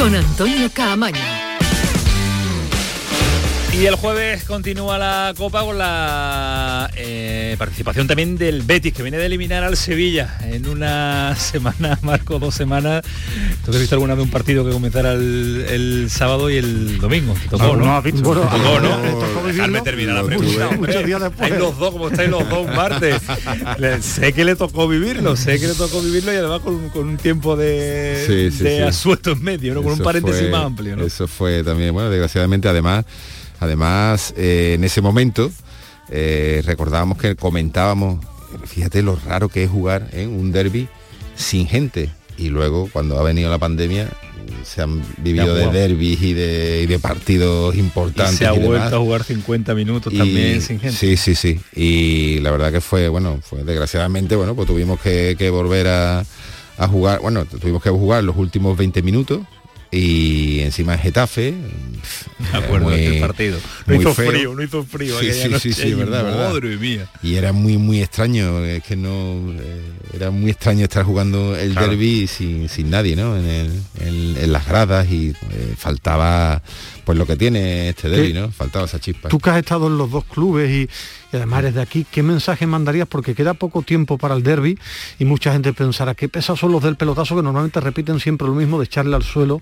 con Antonio Caamaño. Y el jueves continúa la Copa con la eh, participación también del Betis, que viene de eliminar al Sevilla en una semana, Marco, dos semanas. ¿Tú has visto alguna vez un partido que comenzara el, sábado y el domingo? ¿Te tocó, no? no? visto. ¿Te tocó, no? Dejarme terminar la pregunta, Muchos días después. Hay los dos, como estáis los dos martes. sé que le tocó vivirlo, sé que le tocó vivirlo y además con, un tiempo de, de asuesto en medio, ¿no? Con un paréntesis más amplio, ¿no? Eso fue también, bueno, desgraciadamente además Además, eh, en ese momento eh, recordábamos que comentábamos, fíjate lo raro que es jugar en un derby sin gente. Y luego, cuando ha venido la pandemia, se han vivido de derbis y de, partidos importantes. Y se ha vuelto a jugar 50 minutos también sin gente. Sí, sí, sí. Y la verdad que fue, bueno, fue desgraciadamente, bueno, pues tuvimos que, volver a, a, jugar, bueno, tuvimos que jugar los últimos 20 minutos y encima en Getafe. Me acuerdo de aquel partido. No hizo frío, no hizo frío. Sí, sí, sí, verdad, verdad. Mía. Y era muy, muy extraño, es que no, eh, era muy extraño estar jugando el derby sin, sin, nadie, ¿no? En, en, las gradas y eh, faltaba pues lo que tiene este derby, ¿no? Faltaba esa chispa. Tú que has estado en los dos clubes y, además eres de aquí, ¿qué mensaje mandarías? Porque queda poco tiempo para el derby y mucha gente pensará, qué pesados son los del pelotazo que normalmente repiten siempre lo mismo, de echarle al suelo,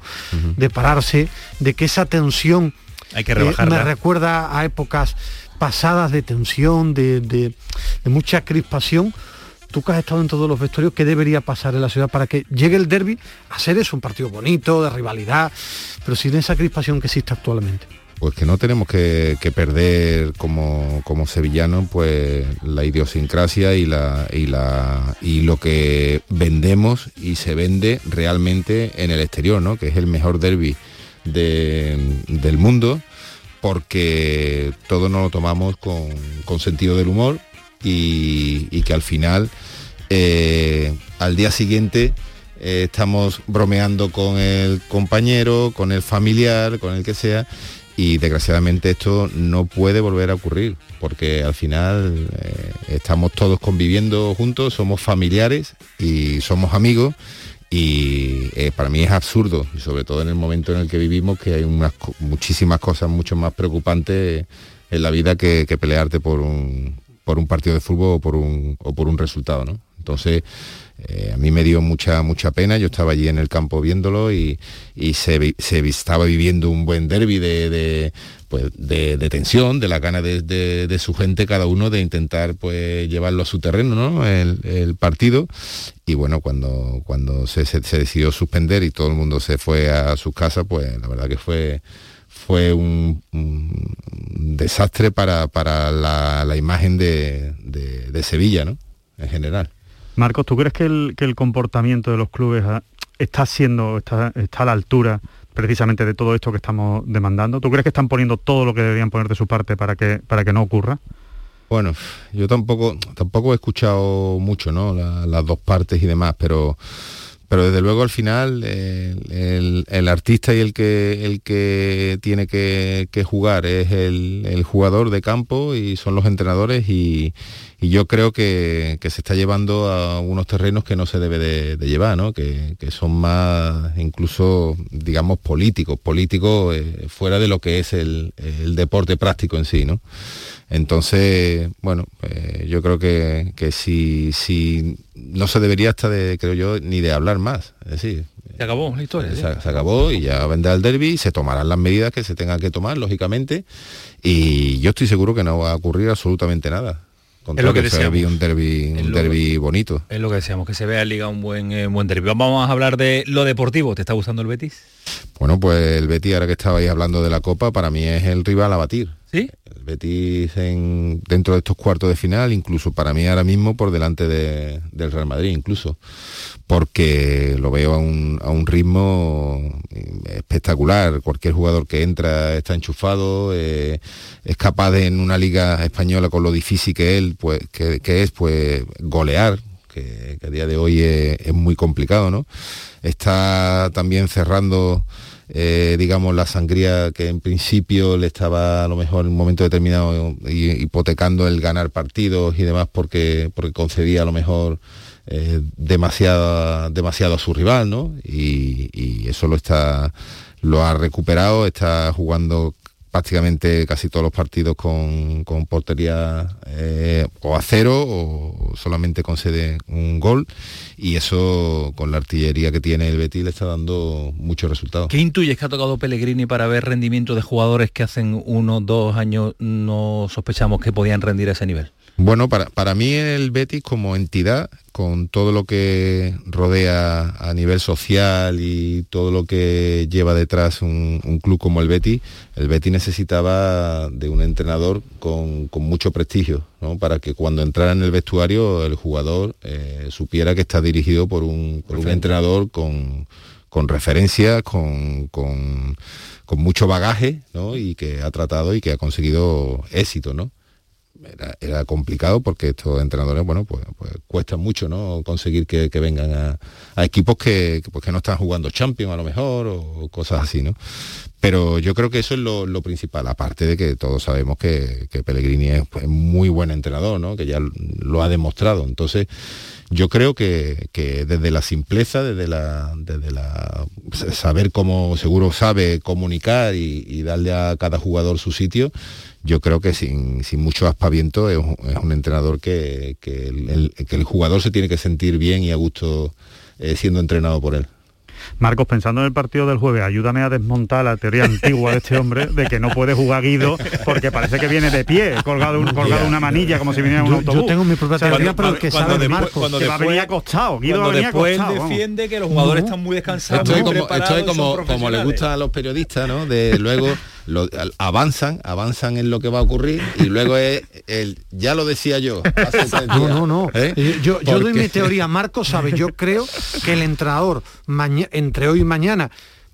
de pararse, de que esa tensión Hay que eh, me recuerda a épocas pasadas de tensión, de, de mucha crispación. Tú que has estado en todos los vestuarios, ¿qué debería pasar en la ciudad para que llegue el derby a ser eso, un partido bonito, de rivalidad, pero sin esa crispación que existe actualmente? Pues que no tenemos que, perder como, como sevillanos pues la idiosincrasia y la, y la y lo que vendemos y se vende realmente en el exterior, ¿no? Que es el mejor derby del mundo, porque todo nos lo tomamos con sentido del humor y, que al final eh, al día siguiente eh, estamos bromeando con el compañero, con el familiar, con el que sea, y desgraciadamente esto no puede volver a ocurrir, porque al final eh, estamos todos conviviendo juntos, somos familiares y somos amigos, y para mí es absurdo, y sobre todo en el momento en el que vivimos, que hay unas, muchísimas cosas mucho más preocupantes en la vida que pelearte por un, por un partido de fútbol o por un, o por un resultado, ¿no? Entonces, eh, a mí me dio mucha, mucha pena, yo estaba allí en el campo viéndolo y, se, estaba viviendo un buen derby de, pues, de, tensión, de la gana de, su gente, cada uno de intentar pues, llevarlo a su terreno, ¿no? el, partido. Y bueno, cuando, cuando se, decidió suspender y todo el mundo se fue a sus casas, pues la verdad que fue fue un, desastre para, la, imagen de, Sevilla, ¿no? En general. Marcos, ¿tú crees que el, el comportamiento de los clubes está siendo, está, a la altura precisamente de todo esto que estamos demandando? ¿Tú crees que están poniendo todo lo que deberían poner de su parte para que, para que no ocurra? Bueno, yo tampoco, tampoco he escuchado mucho, ¿no? las dos partes y demás, pero pero desde luego al final eh, el, artista y el que el que tiene que, jugar es el, jugador de campo y son los entrenadores y, yo creo que, se está llevando a unos terrenos que no se debe de, llevar, ¿no? que, son más incluso digamos políticos, políticos eh, fuera de lo que es el, deporte práctico en sí. ¿no? Entonces, bueno, eh, yo creo que, que si, si, no se debería hasta de, creo yo, ni de hablar más. Es decir, se acabó la historia. Se, acabó y ya vendrá el derby, se tomarán las medidas que se tengan que tomar, lógicamente, y yo estoy seguro que no va a ocurrir absolutamente nada. Es lo que, que se un derby, un derby bonito. Es lo que deseamos, que se vea en Liga un buen, eh, buen derby. Vamos a hablar de lo deportivo. ¿Te está gustando el Betis? Bueno, pues el Betis, ahora que estabais hablando de la Copa, para mí es el rival a batir. ¿Sí? Betis en, dentro de estos cuartos de final, incluso para mí ahora mismo por delante del Real Madrid, incluso, porque lo veo a un, a un, ritmo espectacular. Cualquier jugador que entra está enchufado, eh, es capaz de en una liga española con lo difícil que él, pues, que, es, pues golear, que, a día de hoy es, muy complicado, ¿no? Está también cerrando eh, digamos, la sangría que en principio le estaba a lo mejor en un momento determinado hipotecando el ganar partidos y demás porque, porque concedía a lo mejor eh, demasiado, demasiado a su rival, ¿no? Y, eso lo está lo ha recuperado, está jugando prácticamente casi todos los partidos con, portería eh, o a cero o solamente concede un gol y eso con la artillería que tiene el Betis le está dando muchos resultados. ¿Qué intuyes que ha tocado Pellegrini para ver rendimiento de jugadores que hacen uno, dos años no sospechamos que podían rendir a ese nivel? Bueno, para, para mí el Betis como entidad, con todo lo que rodea a nivel social y todo lo que lleva detrás un, club como el Betis, el Betis necesitaba de un entrenador con, mucho prestigio, para que cuando entrara en el vestuario el jugador eh, supiera que está dirigido por un, entrenador con, con referencias, con, con, mucho bagaje y que ha tratado y que ha conseguido éxito. ¿no? Era, complicado porque estos entrenadores, bueno, pues, pues cuesta mucho, ¿no? Conseguir que, vengan a, equipos que, pues, que no están jugando Champions a lo mejor o cosas así, ¿no? Pero yo creo que eso es lo, principal, aparte de que todos sabemos que, Pellegrini es pues, muy buen entrenador, ¿no? Que ya lo ha demostrado. Entonces, yo creo que, desde la simpleza, desde la, desde la saber cómo seguro sabe comunicar y darle a cada jugador su sitio, yo creo que sin, mucho aspaviento es un, entrenador que, el, jugador se tiene que sentir bien y a gusto eh, siendo entrenado por él. Marcos, pensando en el partido del jueves, ayúdame a desmontar la teoría antigua de este hombre de que no puede jugar Guido porque parece que viene de pie, colgado, un, colgado una manilla como si viniera un autobús. Yo tengo mi propia teoría, pero el que sabe de Marcos. Cuando va a venir acostado. Guido cuando después defiende que los jugadores están muy descansados. Esto es como, como, como le gusta a los periodistas, ¿no? De luego avanzan, avanzan en lo que va a ocurrir y luego es el, ya lo decía yo. no, no, no. ¿Eh? Eh, yo, yo doy mi teoría, Marco sabe, yo creo que el entrenador entre hoy y mañana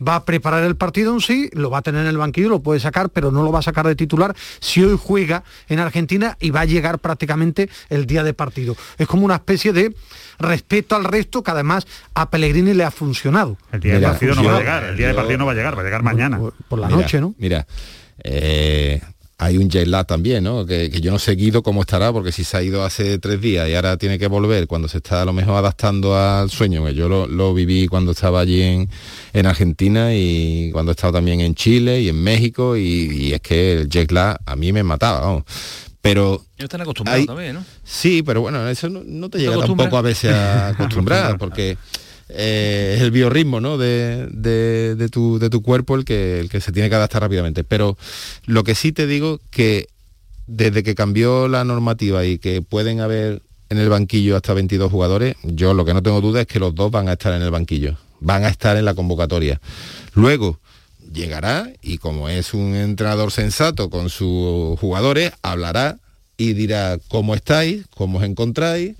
va a preparar el partido en sí, lo va a tener en el banquillo, lo puede sacar, pero no lo va a sacar de titular si hoy juega en Argentina y va a llegar prácticamente el día de partido. Es como una especie de respeto al resto que además a Pellegrini le ha funcionado. El día de partido no va a llegar, el día de partido no va a llegar, va a llegar mañana. Por, la noche, ¿no? Mira, eh, hay un jet lag también, ¿no? Que, yo no he seguido cómo estará, porque si se ha ido hace tres días y ahora tiene que volver cuando se está a lo mejor adaptando al sueño, que yo lo, viví cuando estaba allí en, Argentina y cuando he estado también en Chile y en México y, es que el jet lag a mí me mataba, vamos. Pero... están acostumbrados también, ¿no? Sí, pero bueno, eso no, te llega tampoco a veces a acostumbrar, porque... Eh, el biorritmo ¿no? de, tu, de, tu, cuerpo el que, el que se tiene que adaptar rápidamente. Pero lo que sí te digo que desde que cambió la normativa y que pueden haber en el banquillo hasta 22 jugadores, yo lo que no tengo duda es que los dos van a estar en el banquillo, van a estar en la convocatoria. Luego llegará y como es un entrenador sensato con sus jugadores, hablará y dirá cómo estáis, cómo os encontráis,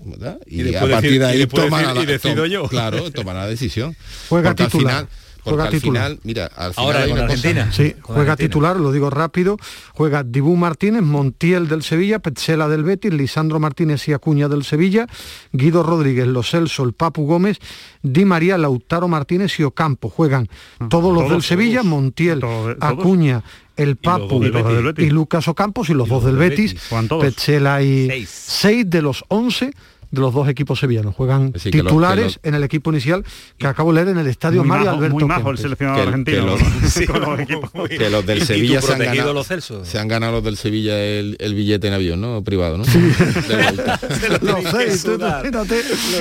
y, a partir de ahí toma, la, yo. Claro, toma la decisión. Juega titular. Porque juega al titular. final, mira, al final Ahora con Argentina. Sí, juega titular, lo digo rápido. Juega Dibú Martínez, Montiel del Sevilla, Petzela del Betis, Lisandro Martínez y Acuña del Sevilla, Guido Rodríguez, Los Celso, el Papu Gómez, Di María, Lautaro Martínez y Ocampo. Juegan ah, todos los del Sevilla, Montiel, Acuña, el Papu y, Lucas Ocampos y los dos del Betis, Petzela y seis de los once de los dos equipos sevillanos. Juegan titulares en el equipo inicial que acabo de leer en el estadio Mario Alberto. Muy majo el seleccionado argentino. Que los, del Sevilla se han, ganado, los se han ganado los del Sevilla el, billete en avión, ¿no? Privado, ¿no? los seis,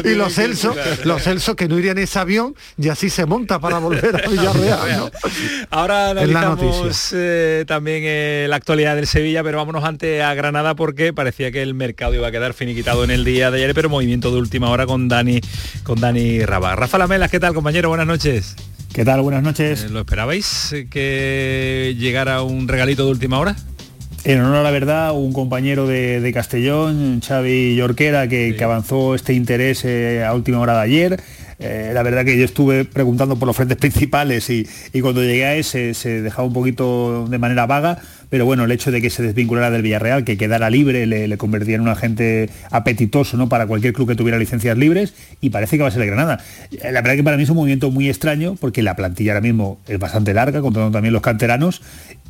y los Celso, los Celso que no irían en ese avión y así se monta para volver a Villarreal. Ahora analizamos eh, también eh, la actualidad del Sevilla, pero vámonos antes a Granada porque parecía que el mercado iba a quedar finiquitado en el día de ayer, movimiento de última hora con Dani, con Dani Raba. Rafa Lamelas, ¿qué tal compañero? Buenas noches. ¿Qué tal? Buenas noches. Eh, ¿Lo esperabais que llegara un regalito de última hora? En honor a la verdad, un compañero de, Castellón, Xavi Yorquera, que, avanzó este interés eh, a última hora de ayer. Eh, la verdad que yo estuve preguntando por los frentes principales y, cuando llegué a ese se dejaba un poquito de manera vaga, pero bueno, el hecho de que se desvinculara del Villarreal, que quedara libre, le, convertía en un agente apetitoso ¿no? para cualquier club que tuviera licencias libres y parece que va a ser el Granada. Eh, la verdad que para mí es un movimiento muy extraño porque la plantilla ahora mismo es bastante larga, contando también los canteranos,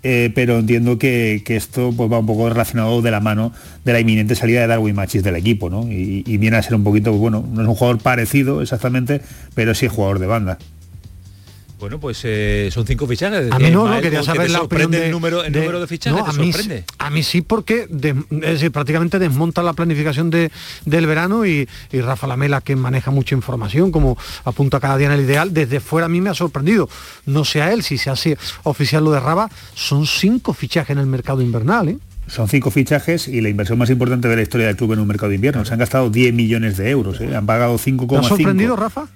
eh, pero entiendo que, esto pues, va un poco relacionado de la mano de la inminente salida de Darwin Machis del equipo, ¿no? Y, y viene a ser un poquito, bueno, no es un jugador parecido exactamente, pero sí es jugador de banda. Bueno, pues eh, son cinco fichajes. A mí no, no quería saber la opinión de, el número, el número de fichajes. a, mí, a mí sí, porque es decir, prácticamente desmonta la planificación de, del verano y, Rafa Lamela, que maneja mucha información, como apunta cada día en el ideal, desde fuera a mí me ha sorprendido. No sea él, si se hace oficial lo de Raba, son cinco fichajes en el mercado invernal. ¿eh? Son cinco fichajes y la inversión más importante de la historia del club en un mercado de invierno. Se han gastado 10 millones de euros, ¿eh? han pagado 5,5. ¿Te ha sorprendido, Rafa?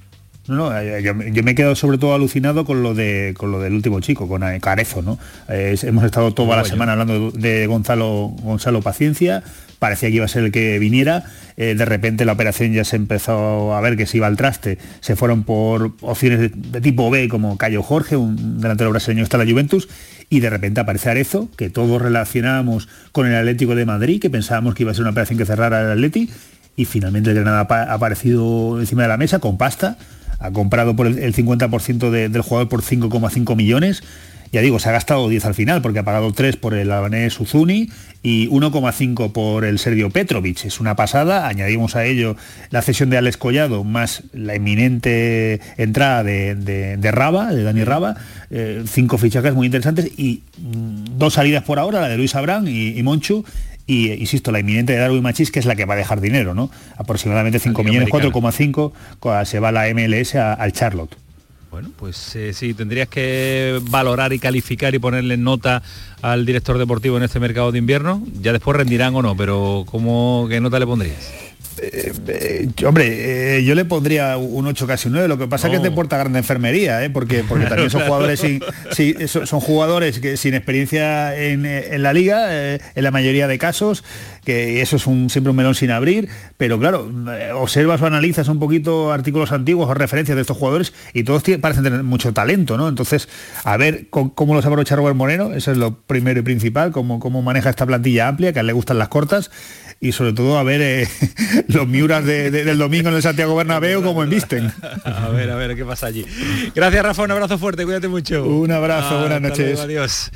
No, eh, yo, me he quedado sobre todo alucinado con lo de con lo del último chico, con eh, Carezo, ¿no? hemos estado toda la semana hablando de Gonzalo Gonzalo Paciencia, parecía que iba a ser el que viniera, eh, de repente la operación ya se empezó a ver que se iba al traste, se fueron por opciones de, tipo B como Cayo Jorge, un delantero brasileño está la Juventus, y de repente aparece Arezo, que todos relacionábamos con el Atlético de Madrid, que pensábamos que iba a ser una operación que cerrara el Atleti, y finalmente el Granada ha aparecido encima de la mesa con pasta, ha comprado por el, 50% del jugador por 5,5 millones. Ya digo, se ha gastado 10 al final porque ha pagado 3 por el albanés Uzuni y 1,5 por el serbio Petrovic. Es una pasada. Añadimos a ello la cesión de Alex Collado más la inminente entrada de, de, Raba, de Dani Raba. Eh, cinco fichajes muy interesantes y mm, dos salidas por ahora, la de Luis Abrán y Monchu, y, insisto, la inminente de Darwin Machis, que es la que va a dejar dinero, ¿no? Aproximadamente 5 millones, 4,5 se va la MLS al Charlotte. Bueno, pues eh, sí, tendrías que valorar y calificar y ponerle nota al director deportivo en este mercado de invierno. Ya después rendirán o no, pero ¿cómo, ¿qué nota le pondrías? Eh, eh, hombre, eh, yo le pondría un 8 casi un 9. Lo que pasa es que te porta grande enfermería, porque, porque también son jugadores sin, son jugadores que sin experiencia en, la liga, en la mayoría de casos, que eso es un, siempre un melón sin abrir. Pero claro, observas o analizas un poquito artículos antiguos o referencias de estos jugadores y todos parecen tener mucho talento, ¿no? Entonces, a ver cómo, los aprovecha Robert Moreno, eso es lo primero y principal, cómo, cómo maneja esta plantilla amplia, que a él le gustan las cortas y sobre todo a ver eh, los Miuras del domingo en el Santiago Bernabéu como visten. A ver, a ver qué pasa allí. Gracias Rafa, un abrazo fuerte, cuídate mucho. Un abrazo, buenas noches. adiós.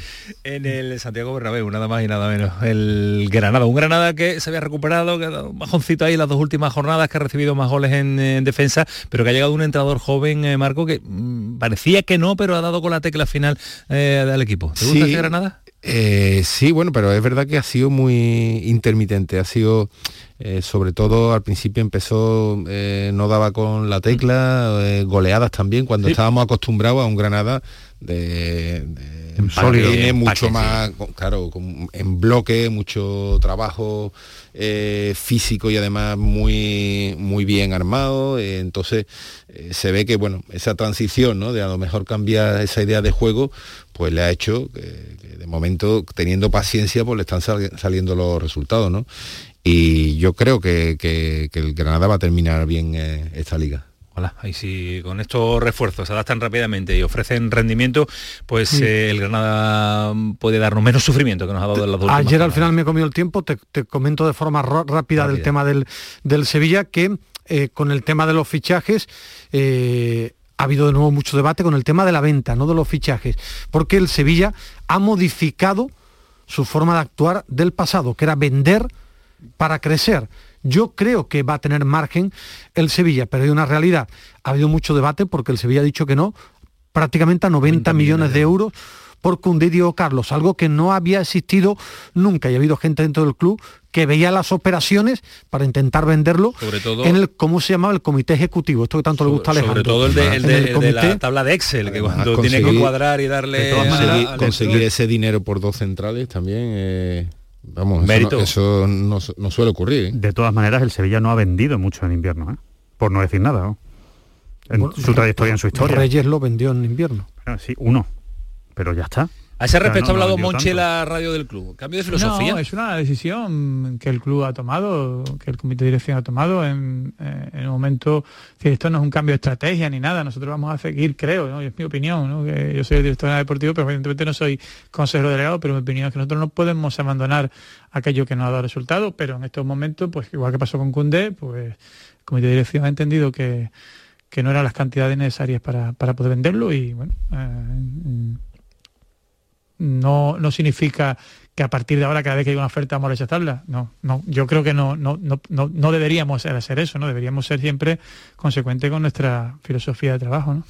En el Santiago Bernabéu, nada más y nada menos. El Granada, un Granada que se había recuperado, que ha dado un bajoncito ahí las dos últimas jornadas, que ha recibido más goles en, defensa, pero que ha llegado un entrenador joven, eh, Marco, que mm, parecía que no, pero ha dado con la tecla final eh, del equipo. ¿Te gusta Granada? Eh, sí, bueno, pero es verdad que ha sido muy intermitente, ha sido, eh, sobre todo al principio empezó, eh, no daba con la tecla, goleadas también, cuando estábamos acostumbrados a un Granada de, de mucho más, claro, en bloque, mucho trabajo físico y además muy, muy bien armado, entonces se ve que, bueno, esa transición, ¿no? De a lo mejor cambiar esa idea de juego, pues le ha hecho que, de momento, teniendo paciencia, pues le están saliendo los resultados, ¿no? Y yo creo que, el Granada va a terminar bien eh, esta liga. Hola, y si con estos refuerzos se adaptan rápidamente y ofrecen rendimiento, pues eh, el Granada puede darnos menos sufrimiento que nos ha dado en las dos Ayer al final me comió el tiempo, te, comento de forma rápida, del tema del, del Sevilla, que eh, con el tema de los fichajes eh, ha habido de nuevo mucho debate con el tema de la venta, no de los fichajes, porque el Sevilla ha modificado su forma de actuar del pasado, que era vender para crecer. Yo creo que va a tener margen el Sevilla, pero hay una realidad. Ha habido mucho debate porque el Sevilla ha dicho que no, prácticamente a 90, millones, de euros por Cundé Carlos, algo que no había existido nunca y ha habido gente dentro del club que veía las operaciones para intentar venderlo sobre todo, en el, ¿cómo se llamaba? El comité ejecutivo, esto que tanto le gusta a Alejandro. Sobre todo el de, la tabla de Excel, que cuando tiene que cuadrar y darle... conseguir, ese dinero por dos centrales también... Eh, vamos, eso, no, suele ocurrir. ¿eh? De todas maneras, el Sevilla no ha vendido mucho en invierno, ¿eh? por no decir nada. En su trayectoria, en su historia. Reyes lo vendió en invierno. sí, uno pero ya está. A ese respecto ha hablado Monchi en la radio del club. ¿Cambio de filosofía? No, es una decisión que el club ha tomado, que el comité de dirección ha tomado en, eh, en un momento que esto no es un cambio de estrategia ni nada. Nosotros vamos a seguir, creo, ¿no? es mi opinión, ¿no? que yo soy el director deportivo, pero evidentemente no soy consejero delegado, pero mi opinión es que nosotros no podemos abandonar aquello que no ha dado resultado, pero en estos momentos, pues igual que pasó con Cundé, pues el comité de dirección ha entendido que, que no eran las cantidades necesarias para, para poder venderlo y bueno, eh, no, no significa que a partir de ahora cada vez que hay una oferta vamos a rechazarla. No, no, yo creo que no, no, no, no deberíamos hacer eso, ¿no? Deberíamos ser siempre consecuente con nuestra filosofía de trabajo, ¿no?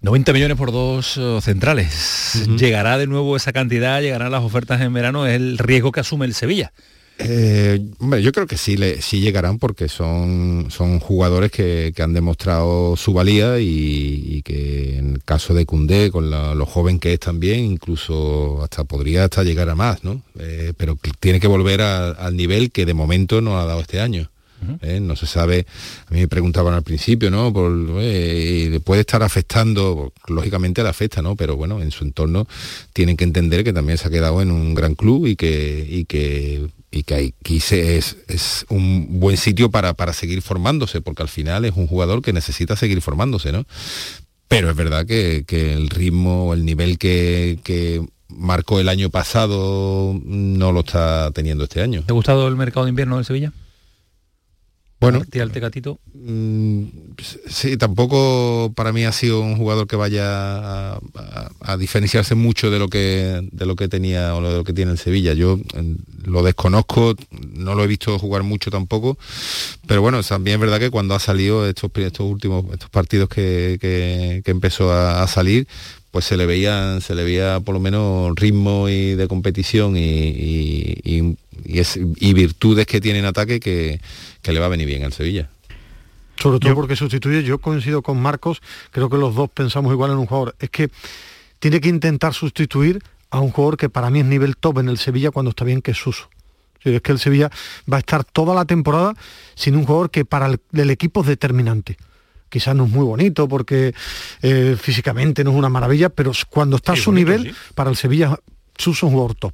90 millones por dos eh, centrales. ¿Llegará de nuevo esa cantidad? ¿Llegarán las ofertas en verano? Es el riesgo que asume el Sevilla. Eh, yo creo que sí, le, sí llegarán porque son, son jugadores que, han demostrado su valía y, que en el caso de Cundé, con lo joven que es también, incluso hasta podría hasta llegar a más, ¿no? Eh, pero tiene que volver al nivel que de momento no ha dado este año. ¿eh? no se sabe, a mí me preguntaban al principio, ¿no? Por, puede estar afectando, lógicamente la afecta, ¿no? Pero bueno, en su entorno tienen que entender que también se ha quedado en un gran club y que, y que y que aquí es, es un buen sitio para, para, seguir formándose, porque al final es un jugador que necesita seguir formándose, ¿no? Pero es verdad que, el ritmo, el nivel que, que, marcó el año pasado no lo está teniendo este año. ¿Te ha gustado el mercado de invierno de Sevilla? Bueno, al Tecatito. Mm, sí, tampoco para mí ha sido un jugador que vaya a, diferenciarse mucho de lo que de lo que tenía o de lo que tiene el Sevilla. Yo lo desconozco, no lo he visto jugar mucho tampoco, pero bueno, también es verdad que cuando ha salido estos, estos últimos estos partidos que, empezó a, salir, pues se le veía se le veía por lo menos ritmo y de competición y, y virtudes que tiene en ataque que que le va a venir bien al Sevilla. Sobre todo porque sustituye, yo coincido con Marcos, creo que los dos pensamos igual en un jugador. Es que tiene que intentar sustituir a un jugador que para mí es nivel top en el Sevilla cuando está bien, que es Suso. Es que el Sevilla va a estar toda la temporada sin un jugador que para el, equipo es determinante. Quizás no es muy bonito porque eh, físicamente no es una maravilla, pero cuando está a su nivel, para el Sevilla Suso es un jugador top.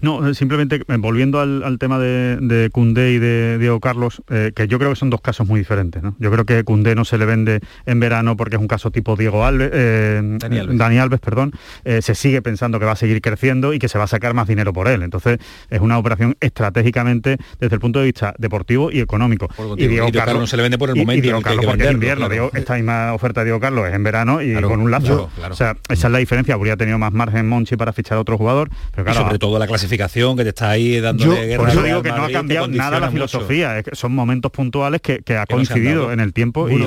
No, eh, simplemente eh, volviendo al, tema de, de Cundé y de Diego Carlos, eh, que yo creo que son dos casos muy diferentes. Yo creo que Cundé no se le vende en verano porque es un caso tipo Diego Alves, Dani, Alves. perdón, se sigue pensando que va a seguir creciendo y que se va a sacar más dinero por él. Entonces es una operación estratégicamente desde el punto de vista deportivo y económico. y Diego, Carlos, no se le vende por el momento. Y, Diego Carlos porque es invierno. esta misma oferta de Diego Carlos es en verano y con un lazo. O sea, esa es la diferencia. Habría tenido más margen Monchi para fichar a otro jugador. Pero claro, sobre todo la clasificación que te está ahí dando guerra. Por eso digo que no ha cambiado nada la filosofía, son momentos puntuales que, ha coincidido en el tiempo y,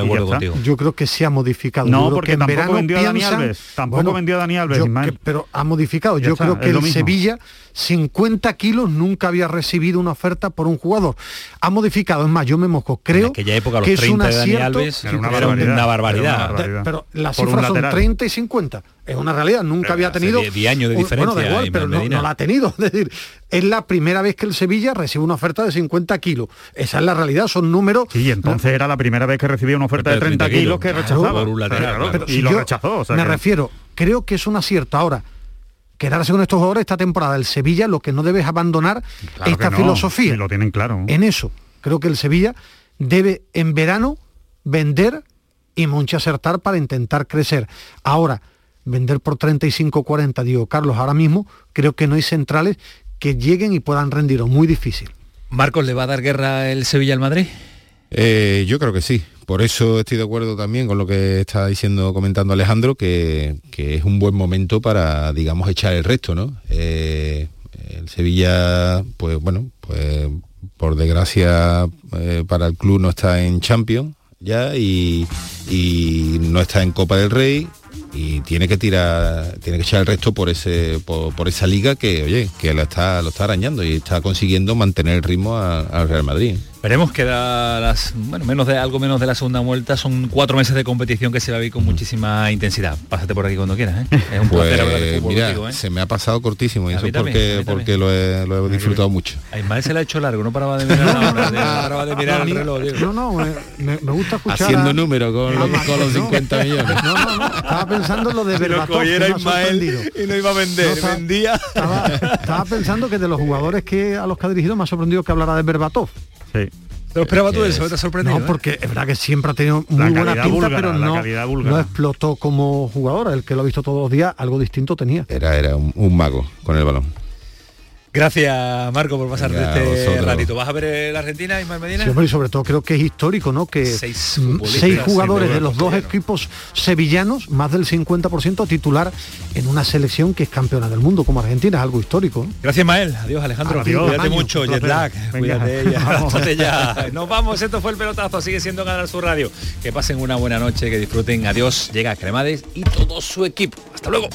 Yo creo que se ha modificado. No, porque tampoco vendió a Dani Alves. Tampoco vendió a Dani Alves. pero ha modificado. yo creo que el Sevilla 50 kilos nunca había recibido una oferta por un jugador. Ha modificado, es más, yo me mojo, creo que es un acierto, era una barbaridad. pero las cifras son 30 y 50. Es una realidad, nunca había tenido... 10 años de diferencia. Bueno, da igual, pero no, la ha tenido. Es decir, es la primera vez que el Sevilla recibe una oferta de 50 kilos. Esa es la realidad, son números... Sí, entonces era la primera vez que recibía una oferta de 30, kilos, que rechazaba. Por un lateral, y lo rechazó. me refiero, creo que es un acierto. Ahora, quedarse con estos jugadores esta temporada. El Sevilla lo que no debe es abandonar esta filosofía. lo tienen claro. En eso, creo que el Sevilla debe en verano vender y mucho acertar para intentar crecer. Ahora, vender por 35-40, digo Carlos, ahora mismo creo que no hay centrales que lleguen y puedan rendir, muy difícil. Marcos, ¿le va a dar guerra el Sevilla al Madrid? Eh, yo creo que sí. Por eso estoy de acuerdo también con lo que está diciendo, comentando Alejandro, que, es un buen momento para, digamos, echar el resto, ¿no? Eh, el Sevilla, pues bueno, pues por desgracia eh, para el club no está en Champions ya y, no está en Copa del Rey y tiene que tirar, tiene que echar el resto por ese, por, esa liga que, oye, que lo está, lo está arañando y está consiguiendo mantener el ritmo al Real Madrid. Veremos que da las, bueno, menos de algo menos de la segunda vuelta, son cuatro meses de competición que se va a vivir con muchísima intensidad. Pásate por aquí cuando quieras, ¿eh? Es un pues, de mira, ¿eh? se me ha pasado cortísimo y eso porque, porque lo he, lo he disfrutado mucho. A Ismael se le ha hecho largo, no paraba de mirar, no, no, paraba de mirar el reloj. No, no, me, me, gusta escuchar. Haciendo números con, con, los 50 millones. No, no, no, estaba pensando en lo de Berbatov. Si lo Ismael y no iba a vender, vendía. Estaba, estaba, pensando que de los jugadores que a los que ha dirigido me ha sorprendido que hablara de Berbatov. Sí. ¿Te lo esperaba tú eso? ¿Te ha sorprendido? No, eh? porque es verdad que siempre ha tenido muy buena pinta, pero no, no, explotó como jugador. El que lo ha visto todos los días, algo distinto tenía. Era, era un mago con el balón. Gracias, Marco, por pasarte este ratito. ¿Vas a ver el Argentina, Ismael Medina? Sí, y sobre todo creo que es histórico, ¿no? Que seis, jugadores de los dos equipos sevillanos, más del 50% titular en una selección que es campeona del mundo como Argentina, es algo histórico. Gracias, Mael. Adiós, Alejandro. Cuídate mucho, jet lag. Cuídate ya. Nos vamos, esto fue el pelotazo, sigue siendo Ganar su radio. Que pasen una buena noche, que disfruten. Adiós, llega Cremades y todo su equipo. Hasta luego.